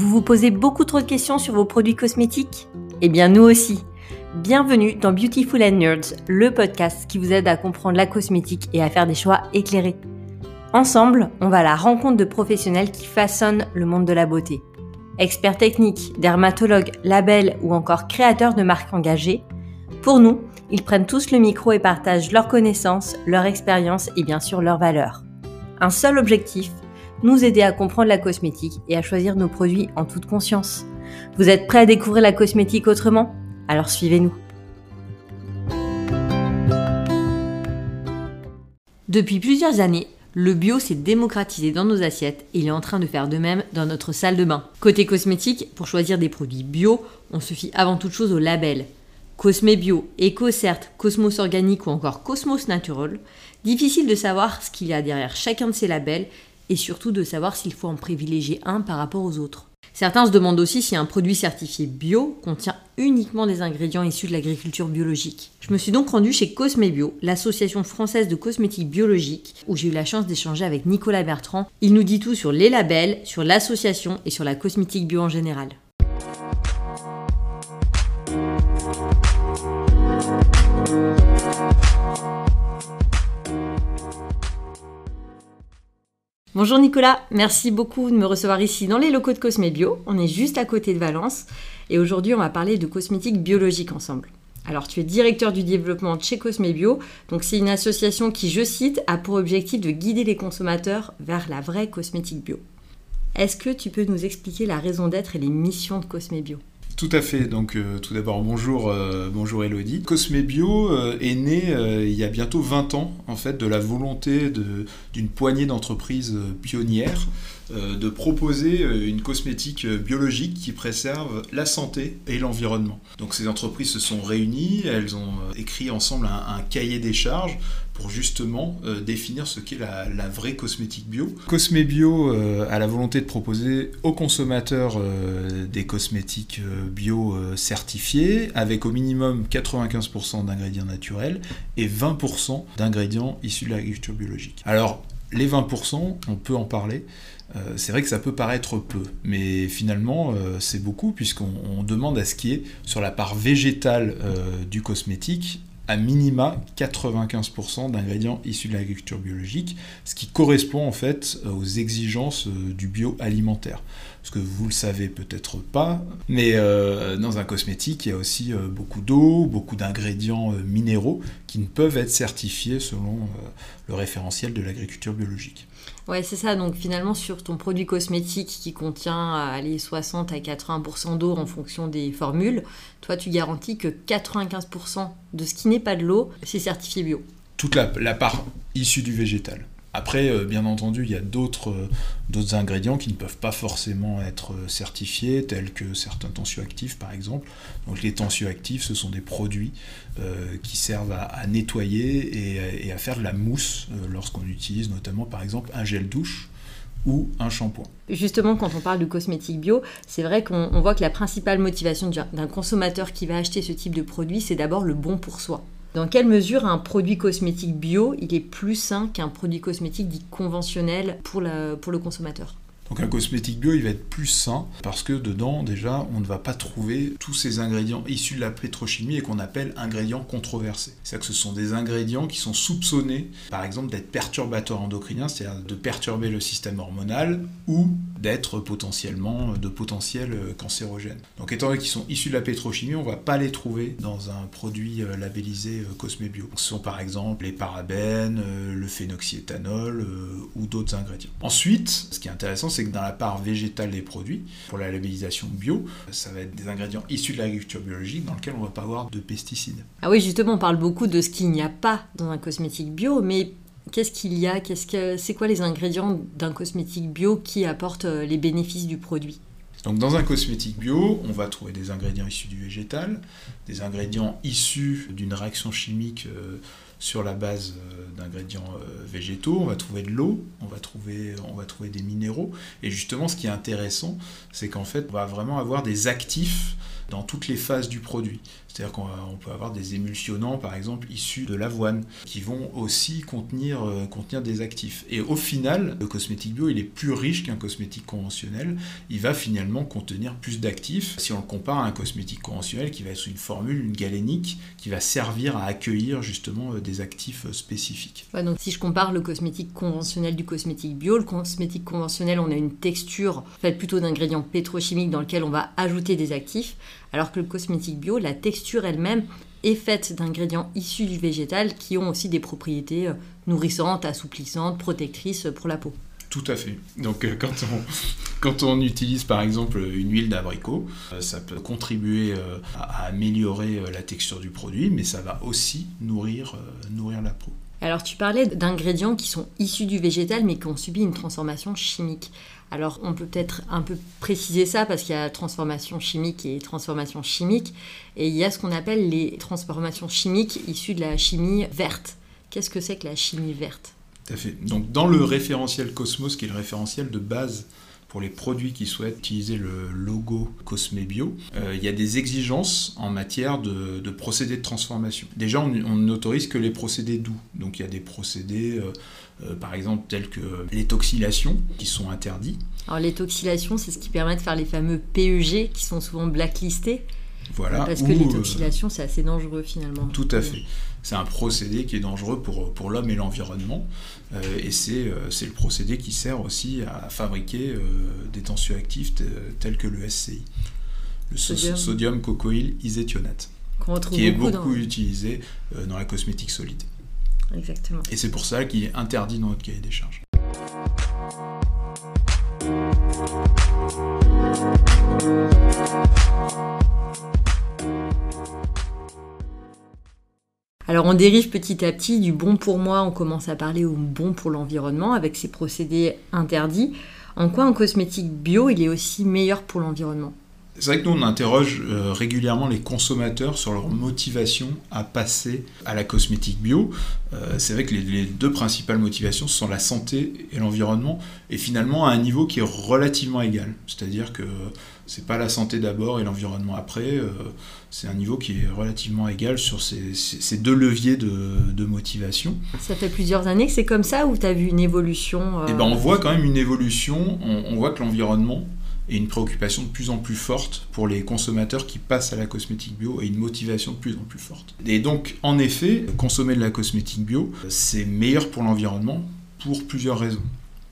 Vous vous posez beaucoup trop de questions sur vos produits cosmétiques Eh bien nous aussi. Bienvenue dans Beautiful and Nerds, le podcast qui vous aide à comprendre la cosmétique et à faire des choix éclairés. Ensemble, on va à la rencontre de professionnels qui façonnent le monde de la beauté. Experts techniques, dermatologues, labels ou encore créateurs de marques engagées, pour nous, ils prennent tous le micro et partagent leurs connaissances, leur expérience et bien sûr leurs valeurs. Un seul objectif, nous aider à comprendre la cosmétique et à choisir nos produits en toute conscience. Vous êtes prêts à découvrir la cosmétique autrement? Alors suivez-nous. Depuis plusieurs années, le bio s'est démocratisé dans nos assiettes et il est en train de faire de même dans notre salle de bain. Côté cosmétique, pour choisir des produits bio, on se fie avant toute chose au label. Cosme Bio, EcoCert, Cosmos Organique ou encore Cosmos Natural, difficile de savoir ce qu'il y a derrière chacun de ces labels et surtout de savoir s'il faut en privilégier un par rapport aux autres. Certains se demandent aussi si un produit certifié bio contient uniquement des ingrédients issus de l'agriculture biologique. Je me suis donc rendue chez Cosme Bio, l'association française de cosmétiques biologiques, où j'ai eu la chance d'échanger avec Nicolas Bertrand. Il nous dit tout sur les labels, sur l'association et sur la cosmétique bio en général. Bonjour Nicolas, merci beaucoup de me recevoir ici dans les locaux de Cosme Bio. On est juste à côté de Valence et aujourd'hui on va parler de cosmétiques biologiques ensemble. Alors tu es directeur du développement chez Cosme Bio, donc c'est une association qui, je cite, a pour objectif de guider les consommateurs vers la vraie cosmétique bio. Est-ce que tu peux nous expliquer la raison d'être et les missions de Cosme Bio? Tout à fait. Donc, euh, tout d'abord, bonjour, euh, bonjour Elodie. Cosme Bio euh, est né il y a bientôt 20 ans, en fait, de la volonté d'une poignée d'entreprises pionnières de proposer une cosmétique biologique qui préserve la santé et l'environnement. Donc, ces entreprises se sont réunies, elles ont écrit ensemble un cahier des charges pour justement euh, définir ce qu'est la, vraie cosmétique bio. Cosme Bio euh, a la volonté de proposer aux consommateurs euh, des cosmétiques bio certifiés avec au minimum 95% d'ingrédients naturels et 20% d'ingrédients issus de l'agriculture biologique. Alors les 20%, on peut en parler. c'est vrai que ça peut paraître peu, mais finalement c'est beaucoup puisqu'on demande à ce qui est sur la part végétale du cosmétique à minima 95% d'ingrédients issus de l'agriculture biologique, ce qui correspond en fait aux exigences euh, du bioalimentaire. Parce que vous le savez peut-être pas, mais euh, dans un cosmétique, il y a aussi euh, beaucoup d'eau, beaucoup d'ingrédients minéraux qui ne peuvent être certifiés selon le référentiel de l'agriculture biologique. Ouais, c'est ça. Donc finalement, sur ton produit cosmétique qui contient allez, 60 à 80% d'eau en fonction des formules, toi, tu garantis que 95% de ce qui n'est pas de l'eau, c'est certifié bio. Toute la, la part issue du végétal. Après, euh, bien entendu, il y a d'autres euh, ingrédients qui ne peuvent pas forcément être euh, certifiés, tels que certains tensioactifs par exemple. Donc les tensioactifs, ce sont des produits qui servent à, nettoyer et, à faire de la mousse lorsqu'on utilise notamment par exemple un gel douche ou un shampoing. Justement, quand on parle de cosmétique bio, c'est vrai qu'on voit que la principale motivation d'un consommateur qui va acheter ce type de produit, c'est d'abord le bon pour soi. Dans quelle mesure un produit cosmétique bio, il est plus sain qu'un produit cosmétique dit conventionnel pour, le consommateur? Donc un cosmétique bio, il va être plus sain parce que dedans, déjà, on ne va pas trouver tous ces ingrédients issus de la pétrochimie et qu'on appelle ingrédients controversés. C'est-à-dire que ce sont des ingrédients qui sont soupçonnés, par exemple, d'être perturbateurs endocriniens, c'est-à-dire de perturber le système hormonal ou d'être potentiellement de potentiels cancérogènes. Donc étant donné qu'ils sont issus de la pétrochimie, on ne va pas les trouver dans un produit euh, labellisé euh, Cosme Bio. Ce sont par exemple les parabènes, euh, le phénoxyéthanol ou d'autres ingrédients. Ensuite, ce qui est intéressant, c'est que dans la part végétale des produits, pour la labellisation bio, ça va être des ingrédients issus de l'agriculture biologique dans lesquels on ne va pas avoir de pesticides. Ah oui, justement, on parle beaucoup de ce qu'il n'y a pas dans un cosmétique bio, mais qu'est-ce qu'il y a Qu'est-ce que c'est quoi les ingrédients d'un cosmétique bio qui apportent euh, les bénéfices du produit? Donc dans un cosmétique bio, on va trouver des ingrédients issus du végétal, des ingrédients issus d'une réaction chimique euh, sur la base euh, d'ingrédients végétaux, on va trouver de l'eau, on, on va trouver des minéraux. Et justement, ce qui est intéressant, c'est qu'en fait, on va vraiment avoir des actifs dans toutes les phases du produit. C'est-à-dire qu'on peut avoir des émulsionnants, par exemple, issus de l'avoine, qui vont aussi contenir, euh, contenir des actifs. Et au final, le cosmétique bio, il est plus riche qu'un cosmétique conventionnel. Il va finalement contenir plus d'actifs si on le compare à un cosmétique conventionnel qui va être une formule, une galénique, qui va servir à accueillir justement euh, des actifs euh, spécifiques. donc si je compare le cosmétique conventionnel du cosmétique bio, le cosmétique conventionnel, on a une texture faite plutôt d'ingrédients pétrochimiques dans lequel on va ajouter des actifs, alors que le cosmétique bio, la texture elle-même est faite d'ingrédients issus du végétal qui ont aussi des propriétés euh, nourrissantes, assouplissantes, protectrices pour la peau. Tout à fait. Donc euh, quand on, quand on utilise par exemple une huile d'abricot, euh, ça peut contribuer à, améliorer la texture du produit, mais ça va aussi nourrir, nourrir la peau. Alors tu parlais d'ingrédients qui sont issus du végétal mais qui ont subi une transformation chimique. Alors on peut peut-être un peu préciser ça parce qu'il y a transformation chimique et transformation chimique. Et il y a ce qu'on appelle les transformations chimiques issues de la chimie verte. Qu'est-ce que c'est que la chimie verte? Tout à fait. Donc dans le référentiel Cosmos, qui est le référentiel de base pour les produits qui souhaitent utiliser le logo Cosme Bio, euh, il y a des exigences en matière de, procédés de transformation. Déjà, on n'autorise que les procédés doux. Donc il y a des procédés, euh, euh, par exemple, tels que l'étoxylation, qui sont interdits. Alors l'étoxylation, c'est ce qui permet de faire les fameux PEG, qui sont souvent blacklistés. Voilà. Parce que l'étoxylation, c'est assez dangereux finalement. Tout à fait c'est un procédé qui est dangereux pour, pour l'homme et l'environnement. Euh, et c'est, euh, c'est le procédé qui sert aussi à fabriquer euh, des tensioactifs tels que le SCI, le sodium, cocoïl iséthionate, qui est beaucoup utilisé dans la cosmétique solide. Exactement. Et c'est pour ça qu'il est interdit dans notre cahier des charges. Alors on dérive petit à petit du bon pour moi, on commence à parler au bon pour l'environnement avec ces procédés interdits. En quoi un cosmétique bio, il est aussi meilleur pour l'environnement? C'est vrai que nous, on interroge euh, régulièrement les consommateurs sur leur motivation à passer à la cosmétique bio. Euh, c'est vrai que les, deux principales motivations sont la santé et l'environnement, et finalement à un niveau qui est relativement égal. C'est-à-dire que c'est pas la santé d'abord et l'environnement après, euh, c'est un niveau qui est relativement égal sur ces, deux leviers de, motivation. Ça fait plusieurs années que c'est comme ça, ou tu as vu une évolution Eh ben, on voit quand même une évolution, on voit que l'environnement et une préoccupation de plus en plus forte pour les consommateurs qui passent à la cosmétique bio et une motivation de plus en plus forte. Et donc, en effet, consommer de la cosmétique bio, c'est meilleur pour l'environnement pour plusieurs raisons.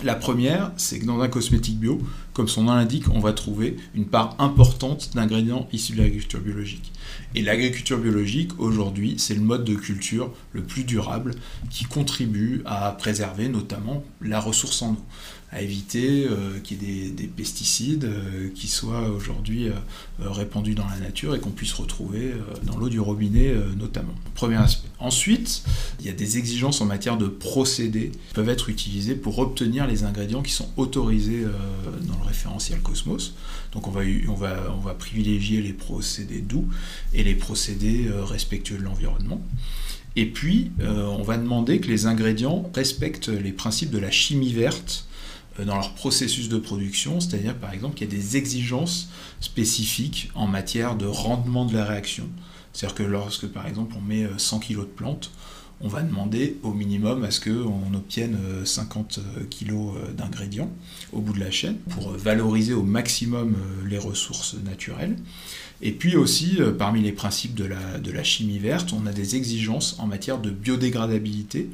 La première, c'est que dans un cosmétique bio, comme son nom l'indique, on va trouver une part importante d'ingrédients issus de l'agriculture biologique. Et l'agriculture biologique, aujourd'hui, c'est le mode de culture le plus durable qui contribue à préserver notamment la ressource en eau à éviter euh, qu'il y ait des, pesticides euh, qui soient aujourd'hui euh, répandus dans la nature et qu'on puisse retrouver dans l'eau du robinet notamment. Premier aspect. Ensuite, il y a des exigences en matière de procédés qui peuvent être utilisés pour obtenir les ingrédients qui sont autorisés dans le référentiel Cosmos. Donc on va, on, va, on va privilégier les procédés doux et les procédés respectueux de l'environnement. Et puis, on va demander que les ingrédients respectent les principes de la chimie verte dans leur processus de production, c'est-à-dire par exemple qu'il y a des exigences spécifiques en matière de rendement de la réaction. C'est-à-dire que lorsque par exemple on met 100 kg de plantes, on va demander au minimum à ce qu'on obtienne 50 euh, kg euh, d'ingrédients au bout de la chaîne pour valoriser au maximum les ressources naturelles. Et puis aussi, parmi les principes de la, de la chimie verte, on a des exigences en matière de biodégradabilité.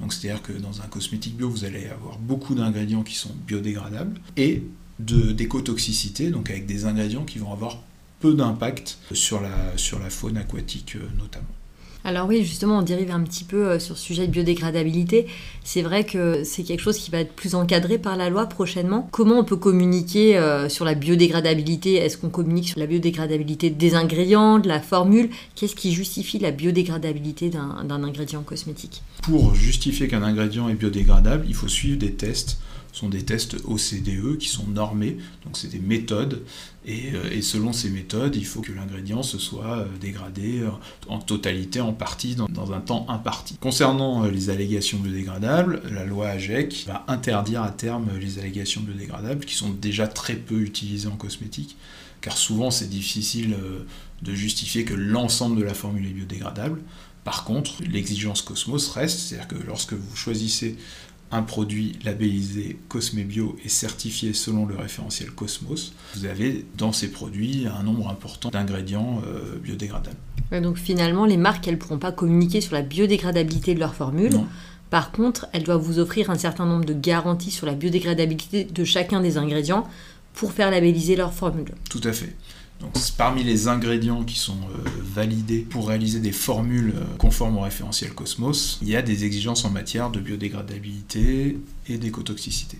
Donc c'est-à-dire que dans un cosmétique bio, vous allez avoir beaucoup d'ingrédients qui sont biodégradables et d'écotoxicité, donc avec des ingrédients qui vont avoir peu d'impact sur la, sur la faune aquatique euh, notamment. Alors oui, justement, on dérive un petit peu euh, sur le sujet de biodégradabilité. C'est vrai que c'est quelque chose qui va être plus encadré par la loi prochainement. Comment on peut communiquer euh, sur la biodégradabilité? Est-ce qu'on communique sur la biodégradabilité des ingrédients, de la formule? Qu'est-ce qui justifie la biodégradabilité d'un ingrédient cosmétique? Pour justifier qu'un ingrédient est biodégradable, il faut suivre des tests sont des tests OCDE qui sont normés, donc c'est des méthodes, euh, et, selon ces méthodes, il faut que l'ingrédient se soit euh, dégradé euh, en totalité, en partie, dans, un temps imparti. Concernant les allégations biodégradables, la loi AGEC va interdire à terme les allégations biodégradables, qui sont déjà très peu utilisées en cosmétique, car souvent c'est difficile de justifier que l'ensemble de la formule est biodégradable. Par contre, l'exigence Cosmos reste, c'est-à-dire que lorsque vous choisissez un produit labellisé Cosme Bio et certifié selon le référentiel Cosmos, vous avez dans ces produits un nombre important d'ingrédients euh, biodégradables. donc finalement, les marques, elles ne pourront pas communiquer sur la biodégradabilité de leur formule. Par contre, elles doivent vous offrir un certain nombre de garanties sur la biodégradabilité de chacun des ingrédients pour faire labelliser leur formule. Tout à fait. Parmi les ingrédients qui sont euh, validés pour réaliser des formules euh, conformes au référentiel Cosmos, il y a des exigences en matière de biodégradabilité et d'écotoxicité.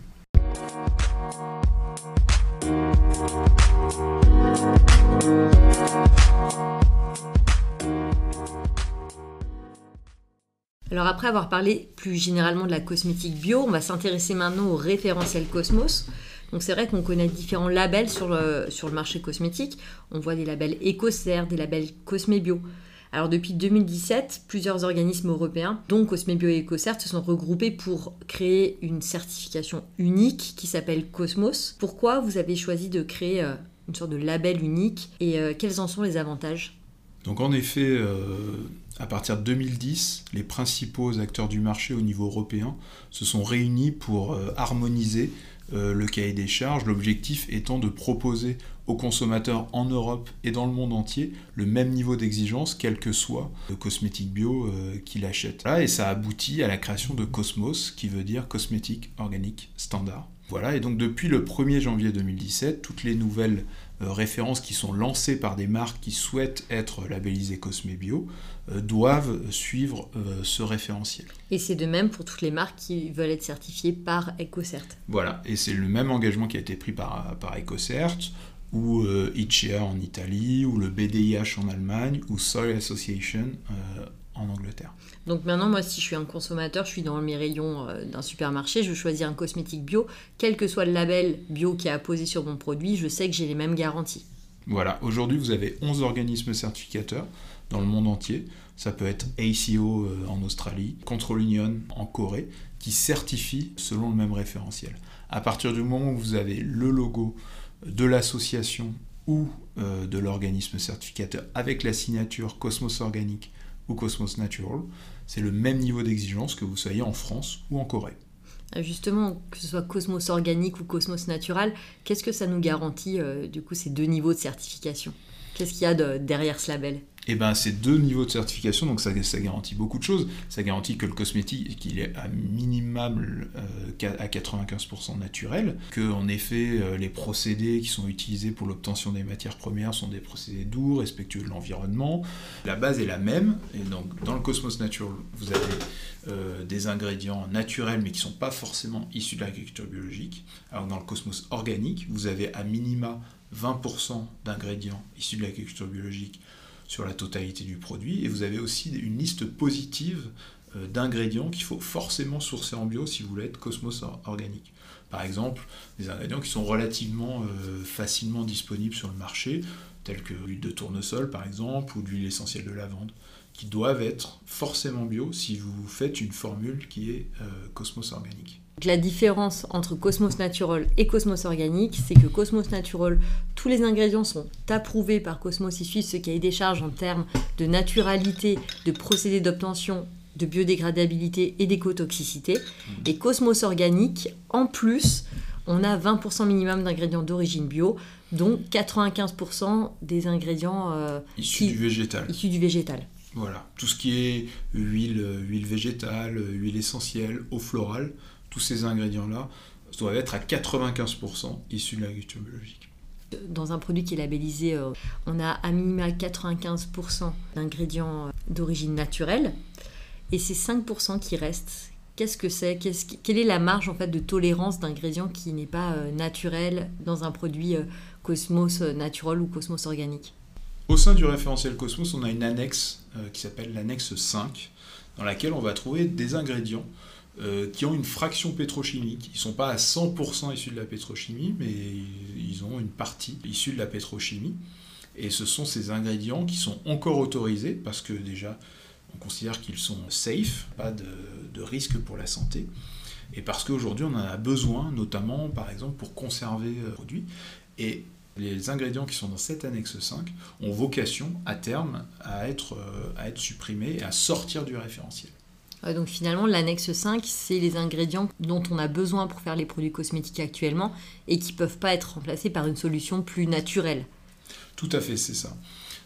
Alors après avoir parlé plus généralement de la cosmétique bio, on va s'intéresser maintenant au référentiel Cosmos. Donc c'est vrai qu'on connaît différents labels sur le, sur le marché cosmétique. On voit des labels EcoCert, des labels Cosmebio. Alors depuis 2017, plusieurs organismes européens, dont Cosmebio et EcoCert, se sont regroupés pour créer une certification unique qui s'appelle Cosmos. Pourquoi vous avez choisi de créer euh, une sorte de label unique et euh, quels en sont les avantages? Donc en effet, euh, à partir de 2010, les principaux acteurs du marché au niveau européen se sont réunis pour harmoniser euh, le cahier des charges, l'objectif étant de proposer aux consommateurs en Europe et dans le monde entier le même niveau d'exigence, quel que soit le cosmétique bio euh, qu'il achète. et ça aboutit à la création de Cosmos, qui veut dire cosmétique organique standard. Voilà, et donc depuis le 1er janvier 2017, toutes les nouvelles euh, références qui sont lancées par des marques qui souhaitent être labellisées Cosme Bio euh, doivent suivre ce référentiel. Et c'est de même pour toutes les marques qui veulent être certifiées par EcoCert. Voilà, et c'est le même engagement qui a été pris par, par EcoCert ou ICEA en Italie, ou le BDIH en Allemagne, ou Soil Association en Angleterre. Donc maintenant, moi, si je suis un consommateur, je suis dans mes rayons euh, d'un supermarché, je veux choisir un cosmétique bio, quel que soit le label bio qui est apposé sur mon produit, je sais que j'ai les mêmes garanties. Voilà, aujourd'hui, vous avez 11 organismes certificateurs dans le monde entier. Ça peut être ACO euh, en Australie, Control Union en Corée, qui certifient selon le même référentiel. À partir du moment où vous avez le logo de l'association ou euh, de l'organisme certificateur avec la signature Cosmos Organique ou Cosmos Natural, c'est le même niveau d'exigence que vous soyez en France ou en Corée. Ah, justement, que ce soit Cosmos Organique ou Cosmos Natural, qu'est-ce que ça nous garantit, euh, du coup, ces deux niveaux de certification? Qu'est-ce qu'il y a derrière ce label? Et eh ben ces deux niveaux de certification, donc ça, garantit beaucoup de choses. Ça garantit que le cosmétique, qu'il est à minimum euh, à 95% naturel, que en effet euh, les procédés qui sont utilisés pour l'obtention des matières premières sont des procédés doux, respectueux de l'environnement. La base est la même, et donc dans le Cosmos Natural, vous avez euh, des ingrédients naturels mais qui ne sont pas forcément issus de l'agriculture biologique. Alors dans le Cosmos organique, vous avez à minima 20% d'ingrédients issus de l'agriculture biologique sur la totalité du produit. Et vous avez aussi une liste positive euh, d'ingrédients qu'il faut forcément sourcer en bio si vous voulez être Cosmos organique. Par exemple, des ingrédients qui sont relativement euh, facilement disponibles sur le marché, tels que l'huile de tournesol par exemple, ou l'huile essentielle de lavande, qui doivent être forcément bio si vous faites une formule qui est euh, Cosmos organique. La différence entre Cosmos Natural et Cosmos Organique, c'est que Cosmos Natural, tous les ingrédients sont approuvés par Cosmos, ils suivent ce cahier des charges en termes de naturalité, de procédé d'obtention, de biodégradabilité et d'écotoxicité. Et Cosmos Organique, en plus, on a 20% minimum d'ingrédients d'origine bio, dont 95% des ingrédients euh, issus du végétal. Issus du végétal. Voilà, tout ce qui est huile, huile végétale, huile essentielle, eau florale, tous ces ingrédients-là doivent être à 95% issus de l'agriculture biologique. Dans un produit qui est labellisé, euh, on a à minima 95% d'ingrédients euh, d'origine naturelle et c'est 5% qui restent. Qu'est-ce que c'est? Quelle est la marge en fait de tolérance d'ingrédients qui n'est pas euh, naturel dans un produit Cosmos Natural ou Cosmos Organique? Au sein du référentiel Cosmos, on a une annexe qui s'appelle l'annexe 5 dans laquelle on va trouver des ingrédients euh, qui ont une fraction pétrochimique. Ils ne sont pas à 100% issus de la pétrochimie, mais ils ont une partie issue de la pétrochimie. Et ce sont ces ingrédients qui sont encore autorisés, parce que déjà, on considère qu'ils sont safe, pas de, risque pour la santé. Et parce qu'aujourd'hui, on en a besoin, notamment, par exemple, pour conserver le euh, produit. Et Les ingrédients qui sont dans cette annexe 5 ont vocation à terme à être, à être supprimés et à sortir du référentiel. Donc finalement, l'annexe 5, c'est les ingrédients dont on a besoin pour faire les produits cosmétiques actuellement et qui ne peuvent pas être remplacés par une solution plus naturelle. Tout à fait, c'est ça.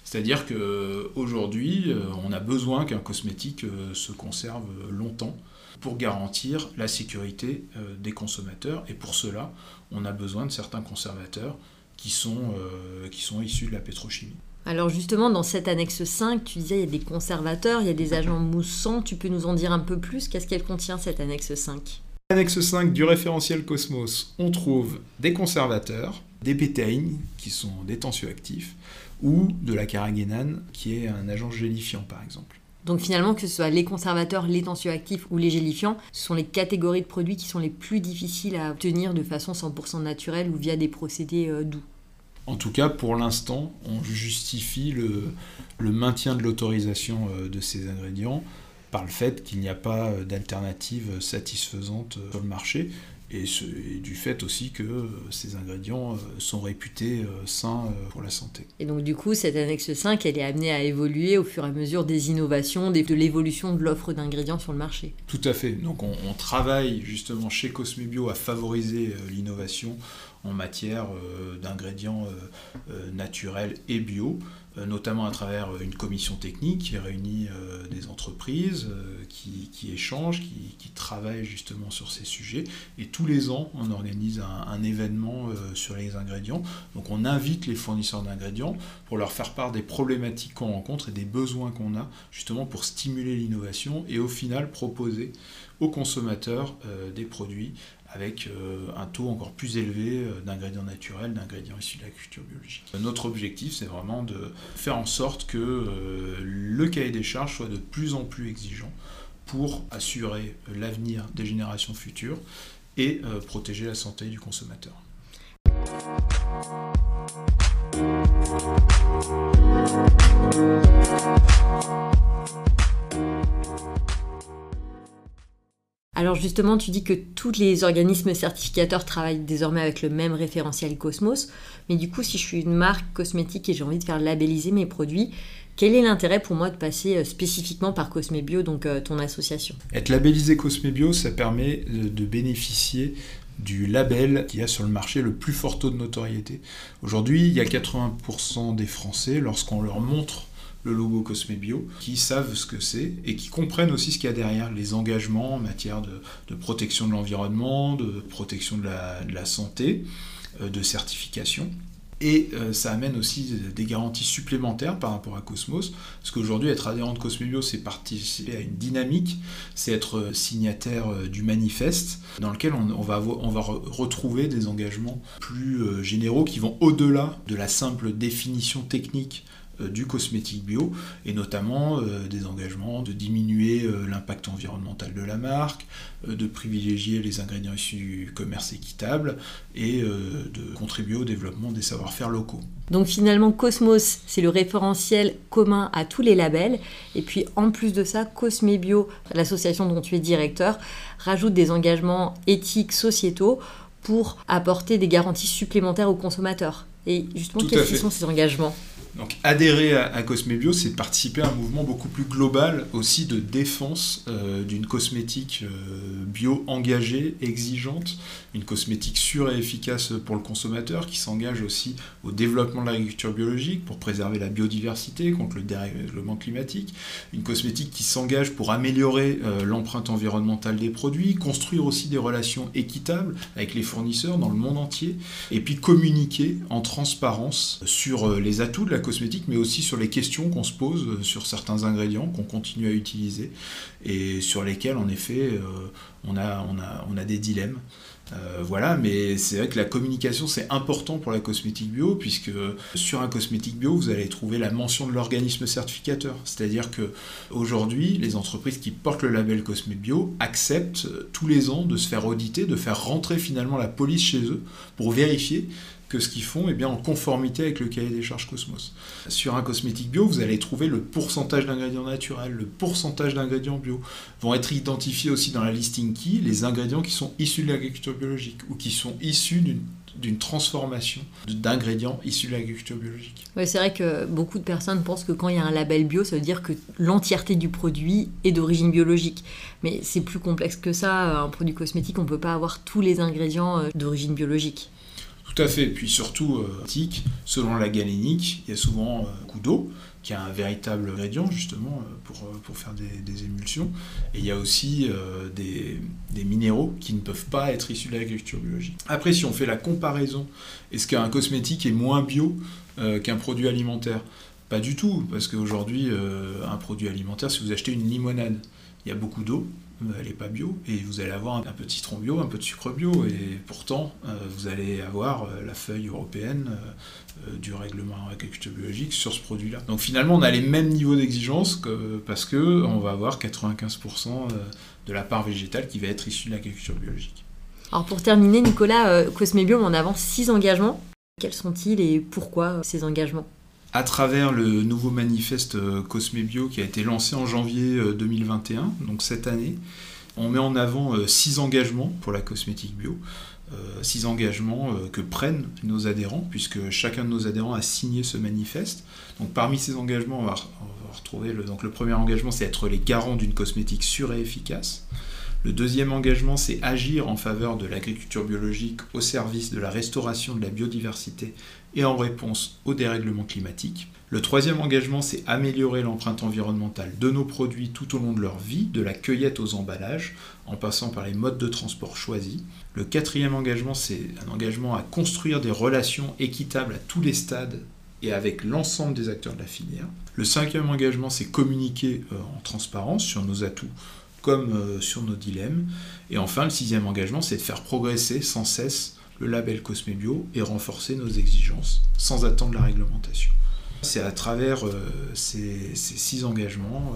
C'est-à-dire qu'aujourd'hui, euh, on a besoin qu'un cosmétique euh, se conserve longtemps pour garantir la sécurité euh, des consommateurs. Et pour cela, on a besoin de certains conservateurs qui sont, qui sont issus de la pétrochimie. Alors justement, dans cette annexe 5, tu disais il y a des conservateurs, il y a des agents moussants. Tu peux nous en dire un peu plus? Qu'est-ce qu'elle contient cette annexe 5 Annexe 5 du référentiel Cosmos, on trouve des conservateurs, des bétaïnes, qui sont des tensioactifs, ou de la carragénane, qui est un agent gélifiant par exemple. Donc finalement, que ce soit les conservateurs, les tensioactifs ou les gélifiants, ce sont les catégories de produits qui sont les plus difficiles à obtenir de façon 100% naturelle ou via des procédés euh, doux. En tout cas, pour l'instant, on justifie le, maintien de l'autorisation euh, de ces ingrédients par le fait qu'il n'y a pas euh, d'alternative satisfaisante sur le marché et, du fait aussi que euh, ces ingrédients sont réputés sains pour la santé. Et donc du coup, cette annexe 5, elle est amenée à évoluer au fur et à mesure des innovations, de l'évolution de l'offre d'ingrédients sur le marché. Tout à fait. Donc on, on travaille justement chez Cosmebio à favoriser l'innovation en matière euh, d'ingrédients euh, euh, naturels et bio, notamment à travers une commission technique qui réunit des entreprises, qui, échangent, qui, travaillent justement sur ces sujets. Et tous les ans, on organise un, événement sur les ingrédients. Donc on invite les fournisseurs d'ingrédients pour leur faire part des problématiques qu'on rencontre et des besoins qu'on a, justement pour stimuler l'innovation et au final proposer aux consommateurs des produits avec euh, un taux encore plus élevé euh, d'ingrédients naturels, d'ingrédients issus de la culture biologique. Notre objectif, c'est vraiment de faire en sorte que euh, le cahier des charges soit de plus en plus exigeant pour assurer l'avenir des générations futures et protéger la santé du consommateur. Alors justement, tu dis que tous les organismes certificateurs travaillent désormais avec le même référentiel Cosmos, mais du coup, si je suis une marque cosmétique et j'ai envie de faire labelliser mes produits, quel est l'intérêt pour moi de passer euh, spécifiquement par Cosmebio, donc euh, ton association? Être labellisé Cosmebio, ça permet de bénéficier du label qui a sur le marché le plus fort taux de notoriété. Aujourd'hui, il y a 80% des Français, lorsqu'on leur montre le logo Cosme Bio, qui savent ce que c'est et qui comprennent aussi ce qu'il y a derrière, les engagements en matière de, protection de l'environnement, de protection de la, santé, euh, de certification. Et euh, ça amène aussi des garanties supplémentaires par rapport à Cosmos, parce qu'aujourd'hui, être adhérent de Cosmebio, c'est participer à une dynamique, c'est être signataire euh, du manifeste, dans lequel on, va, on va retrouver des engagements plus généraux qui vont au-delà de la simple définition technique du cosmétique bio, et notamment euh, des engagements de diminuer euh, l'impact environnemental de la marque, de privilégier les ingrédients issus du commerce équitable et de contribuer au développement des savoir-faire locaux. Donc finalement, Cosmos, c'est le référentiel commun à tous les labels. Et puis en plus de ça, Cosmebio, l'association dont tu es directeur, rajoute des engagements éthiques, sociétaux pour apporter des garanties supplémentaires aux consommateurs. Et justement, quels sont ces engagements? Donc adhérer à, Cosmebio, c'est participer à un mouvement beaucoup plus global aussi de défense euh, d'une cosmétique euh, bio engagée, exigeante, une cosmétique sûre et efficace pour le consommateur qui s'engage aussi au développement de l'agriculture biologique pour préserver la biodiversité contre le dérèglement climatique, une cosmétique qui s'engage pour améliorer euh, l'empreinte environnementale des produits, construire aussi des relations équitables avec les fournisseurs dans le monde entier, et puis communiquer en transparence sur les atouts de la cosmétique, mais aussi sur les questions qu'on se pose euh, sur certains ingrédients qu'on continue à utiliser et sur lesquels, en effet, euh, on, a, des dilemmes. Euh, voilà, mais c'est vrai que la communication c'est important pour la cosmétique bio, puisque sur un cosmétique bio, vous allez trouver la mention de l'organisme certificateur. C'est-à-dire que aujourd'hui, les entreprises qui portent le label Cosme Bio acceptent tous les ans de se faire auditer, de faire rentrer finalement la police chez eux pour vérifier que ce qu'ils font est bien en conformité avec le cahier des charges Cosmos. Sur un cosmétique bio, vous allez trouver le pourcentage d'ingrédients naturels, le pourcentage d'ingrédients bio. Vont être identifiés aussi dans la listing key les ingrédients qui sont issus de l'agriculture biologique ou qui sont issus d'une transformation d'ingrédients issus de l'agriculture biologique. Ouais, c'est vrai que beaucoup de personnes pensent que quand il y a un label bio, ça veut dire que l'entièreté du produit est d'origine biologique. Mais c'est plus complexe que ça. Un produit cosmétique, on ne peut pas avoir tous les ingrédients euh, d'origine biologique. Tout à fait. Puis surtout, euh, selon la galénique, il y a souvent beaucoup d'eau qui est un véritable ingrédient justement euh, pour, euh, pour faire des, émulsions. Et il y a aussi des, des, minéraux qui ne peuvent pas être issus de l'agriculture biologique. Après, si on fait la comparaison, est-ce qu'un cosmétique est moins bio qu'un produit alimentaire? Pas du tout, parce qu'aujourd'hui, un produit alimentaire, si vous achetez une limonade, il y a beaucoup d'eau, elle n'est pas bio, et vous allez avoir un peu de citron bio, un peu de sucre bio, et pourtant, vous allez avoir la feuille européenne euh, du règlement agriculture biologique sur ce produit-là. Donc finalement, on a les mêmes niveaux d'exigence que, parce que on va avoir 95% euh, de la part végétale qui va être issue de l'agriculture biologique. Alors pour terminer, Nicolas, euh, Cosmebio met en avant six engagements. Quels sont-ils et pourquoi ces engagements? À travers le nouveau manifeste Cosmebio qui a été lancé en janvier 2021, donc cette année, on met en avant six engagements pour la cosmétique bio. Euh, six engagements euh, que prennent nos adhérents, puisque chacun de nos adhérents a signé ce manifeste. Donc parmi ces engagements, on va, retrouver le, le premier engagement, c'est être les garants d'une cosmétique sûre et efficace. Le deuxième engagement, c'est agir en faveur de l'agriculture biologique au service de la restauration de la biodiversité et en réponse au dérèglement climatique. Le troisième engagement, c'est améliorer l'empreinte environnementale de nos produits tout au long de leur vie, de la cueillette aux emballages, en passant par les modes de transport choisis. Le quatrième engagement, c'est un engagement à construire des relations équitables à tous les stades et avec l'ensemble des acteurs de la filière. Le cinquième engagement, c'est communiquer euh, en transparence sur nos atouts comme euh, sur nos dilemmes. Et enfin, le sixième engagement, c'est de faire progresser sans cesse le label Cosmebio et renforcer nos exigences sans attendre la réglementation. C'est à travers euh, ces, six engagements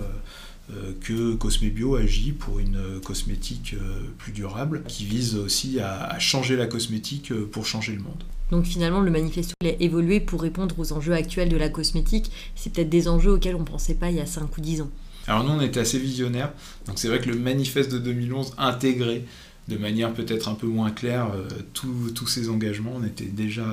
euh, que Cosmebio agit pour une cosmétique plus durable, qui vise aussi à, changer la cosmétique pour changer le monde. Donc finalement, le manifeste a évolué pour répondre aux enjeux actuels de la cosmétique. C'est peut-être des enjeux auxquels on ne pensait pas il y a 5 ou 10 ans. Alors nous, on était assez visionnaires. Donc c'est vrai que le manifeste de 2011 intégrait de manière peut-être un peu moins claire tous ces engagements. On était déjà,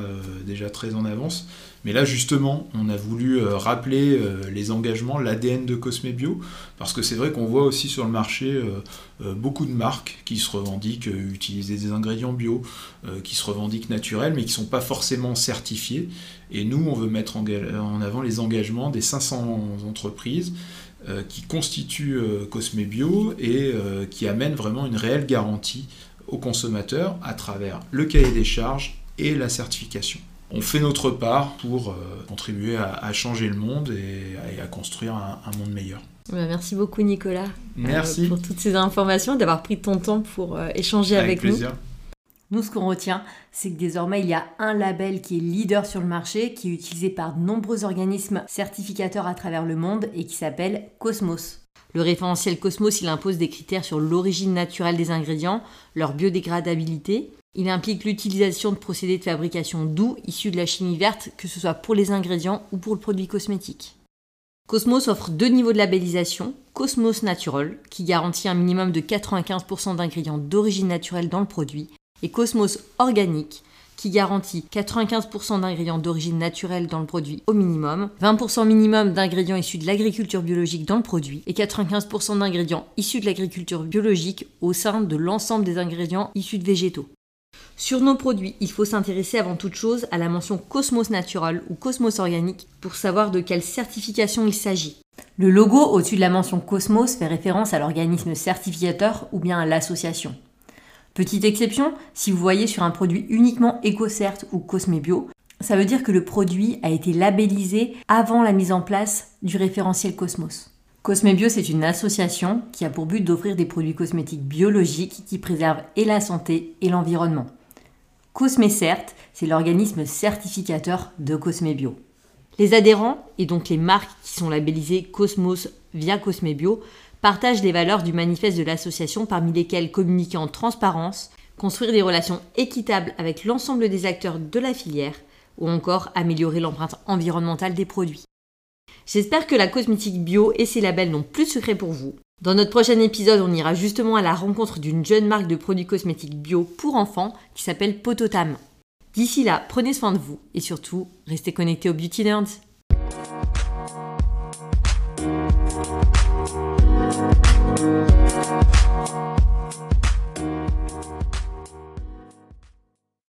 déjà très en avance. Mais là, justement, on a voulu euh, rappeler euh, les engagements, l'ADN de Cosmebio, parce que c'est vrai qu'on voit aussi sur le marché euh, beaucoup de marques qui se revendiquent utiliser des ingrédients bio, qui se revendiquent naturels, mais qui ne sont pas forcément certifiés. Et nous, on veut mettre en avant les engagements des 500 entreprises qui constituent Cosmebio et qui amènent vraiment une réelle garantie aux consommateurs à travers le cahier des charges et la certification on fait notre part pour euh, contribuer à, changer le monde et, à, construire un, monde meilleur. Bah, merci beaucoup Nicolas. Euh, merci. pour toutes ces informations, d'avoir pris ton temps pour euh, échanger avec, avec plaisir. nous. Nous, ce qu'on retient, c'est que désormais, il y a un label qui est leader sur le marché, qui est utilisé par de nombreux organismes certificateurs à travers le monde et qui s'appelle Cosmos. Le référentiel Cosmos, il impose des critères sur l'origine naturelle des ingrédients, leur biodégradabilité, il implique l'utilisation de procédés de fabrication doux issus de la chimie verte, que ce soit pour les ingrédients ou pour le produit cosmétique. Cosmos offre deux niveaux de labellisation. Cosmos Natural, qui garantit un minimum de 95% d'ingrédients d'origine naturelle dans le produit, et Cosmos Organique, qui garantit 95% d'ingrédients d'origine naturelle dans le produit au minimum, 20% minimum d'ingrédients issus de l'agriculture biologique dans le produit, et 95% d'ingrédients issus de l'agriculture biologique au sein de l'ensemble des ingrédients issus de végétaux. Sur nos produits, il faut s'intéresser avant toute chose à la mention Cosmos Natural ou Cosmos Organique pour savoir de quelle certification il s'agit. Le logo au-dessus de la mention Cosmos fait référence à l'organisme certificateur ou bien à l'association. Petite exception, si vous voyez sur un produit uniquement EcoCert ou Cosmebio, ça veut dire que le produit a été labellisé avant la mise en place du référentiel Cosmos. Cosmebio, c'est une association qui a pour but d'offrir des produits cosmétiques biologiques qui préservent et la santé et l'environnement. Cosmecert, c'est l'organisme certificateur de Cosmebio. Les adhérents, et donc les marques qui sont labellisées Cosmos via Cosmebio, partagent les valeurs du manifeste de l'association parmi lesquelles communiquer en transparence, construire des relations équitables avec l'ensemble des acteurs de la filière, ou encore améliorer l'empreinte environnementale des produits. J'espère que la cosmétique bio et ses labels n'ont plus de secret pour vous. Dans notre prochain épisode, on ira justement à la rencontre d'une jeune marque de produits cosmétiques bio pour enfants qui s'appelle Pototam. D'ici là, prenez soin de vous et surtout, restez connectés aux Beauty Nerds.